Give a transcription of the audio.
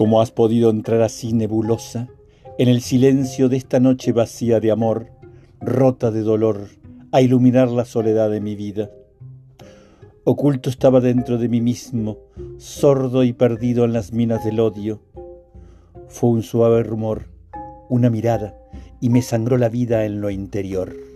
¿Cómo has podido entrar así nebulosa en el silencio de esta noche vacía de amor, rota de dolor, a iluminar la soledad de mi vida? Oculto estaba dentro de mí mismo, sordo y perdido en las minas del odio. Fue un suave rumor, una mirada, y me sangró la vida en lo interior.